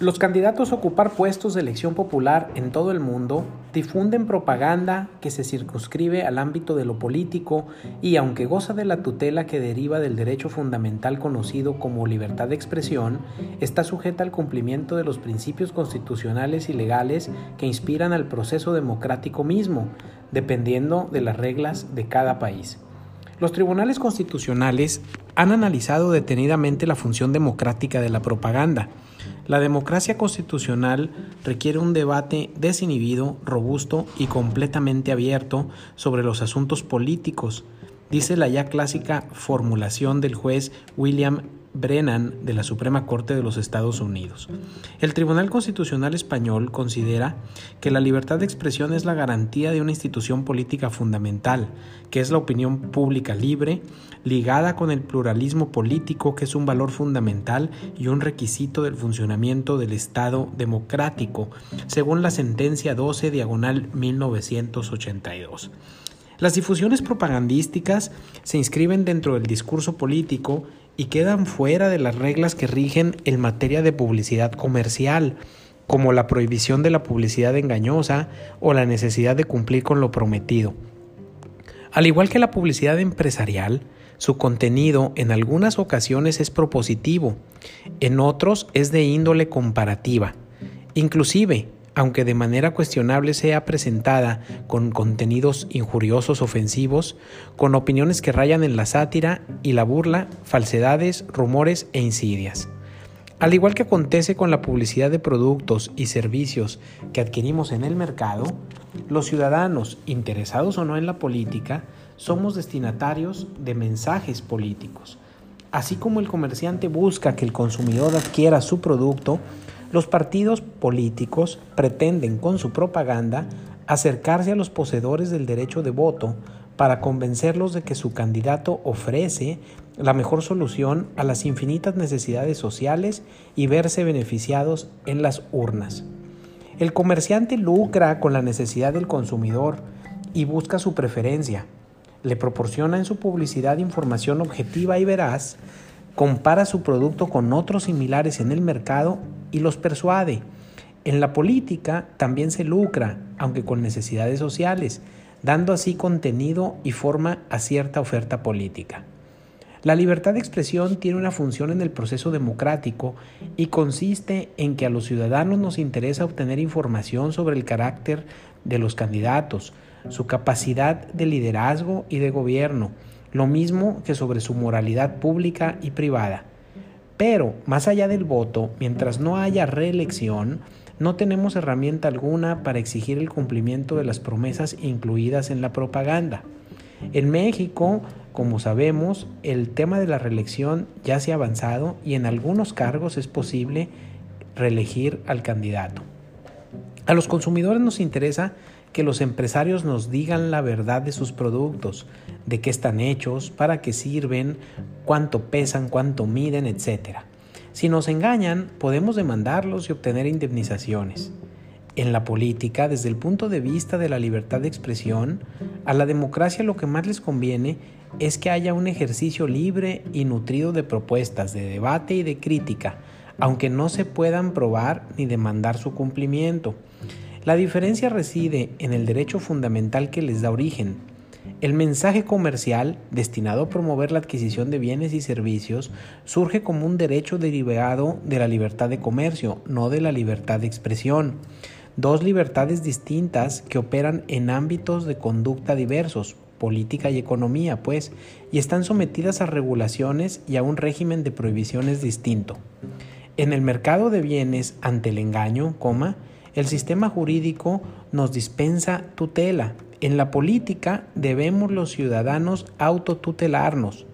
Los candidatos a ocupar puestos de elección popular en todo el mundo difunden propaganda que se circunscribe al ámbito de lo político y aunque goza de la tutela que deriva del derecho fundamental conocido como libertad de expresión, está sujeta al cumplimiento de los principios constitucionales y legales que inspiran al proceso democrático mismo, dependiendo de las reglas de cada país. Los tribunales constitucionales han analizado detenidamente la función democrática de la propaganda, la democracia constitucional requiere un debate desinhibido, robusto y completamente abierto sobre los asuntos políticos, dice la ya clásica formulación del juez William Brennan de la Suprema Corte de los Estados Unidos. El Tribunal Constitucional Español considera que la libertad de expresión es la garantía de una institución política fundamental, que es la opinión pública libre, ligada con el pluralismo político, que es un valor fundamental y un requisito del funcionamiento del Estado democrático, según la sentencia 12 diagonal 1982. Las difusiones propagandísticas se inscriben dentro del discurso político y quedan fuera de las reglas que rigen en materia de publicidad comercial, como la prohibición de la publicidad engañosa o la necesidad de cumplir con lo prometido. Al igual que la publicidad empresarial, su contenido en algunas ocasiones es propositivo, en otros es de índole comparativa. Inclusive, aunque de manera cuestionable sea presentada con contenidos injuriosos ofensivos, con opiniones que rayan en la sátira y la burla, falsedades, rumores e insidias. Al igual que acontece con la publicidad de productos y servicios que adquirimos en el mercado, los ciudadanos, interesados o no en la política, somos destinatarios de mensajes políticos. Así como el comerciante busca que el consumidor adquiera su producto, los partidos políticos pretenden con su propaganda acercarse a los poseedores del derecho de voto para convencerlos de que su candidato ofrece la mejor solución a las infinitas necesidades sociales y verse beneficiados en las urnas. El comerciante lucra con la necesidad del consumidor y busca su preferencia. Le proporciona en su publicidad información objetiva y veraz, compara su producto con otros similares en el mercado y los persuade. En la política también se lucra, aunque con necesidades sociales, dando así contenido y forma a cierta oferta política. La libertad de expresión tiene una función en el proceso democrático y consiste en que a los ciudadanos nos interesa obtener información sobre el carácter de los candidatos, su capacidad de liderazgo y de gobierno, lo mismo que sobre su moralidad pública y privada. Pero, más allá del voto, mientras no haya reelección, no tenemos herramienta alguna para exigir el cumplimiento de las promesas incluidas en la propaganda. En México, como sabemos, el tema de la reelección ya se ha avanzado y en algunos cargos es posible reelegir al candidato. A los consumidores nos interesa que los empresarios nos digan la verdad de sus productos, de qué están hechos, para qué sirven, cuánto pesan, cuánto miden, etc. Si nos engañan, podemos demandarlos y obtener indemnizaciones. En la política, desde el punto de vista de la libertad de expresión, a la democracia lo que más les conviene es que haya un ejercicio libre y nutrido de propuestas, de debate y de crítica, aunque no se puedan probar ni demandar su cumplimiento. La diferencia reside en el derecho fundamental que les da origen. El mensaje comercial, destinado a promover la adquisición de bienes y servicios, surge como un derecho derivado de la libertad de comercio, no de la libertad de expresión. Dos libertades distintas que operan en ámbitos de conducta diversos, política y economía, pues, y están sometidas a regulaciones y a un régimen de prohibiciones distinto. En el mercado de bienes ante el engaño, coma, el sistema jurídico nos dispensa tutela. En la política debemos los ciudadanos autotutelarnos.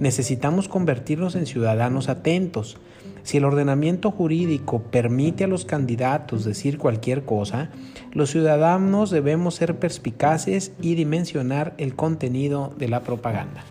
Necesitamos convertirnos en ciudadanos atentos. Si el ordenamiento jurídico permite a los candidatos decir cualquier cosa, los ciudadanos debemos ser perspicaces y dimensionar el contenido de la propaganda.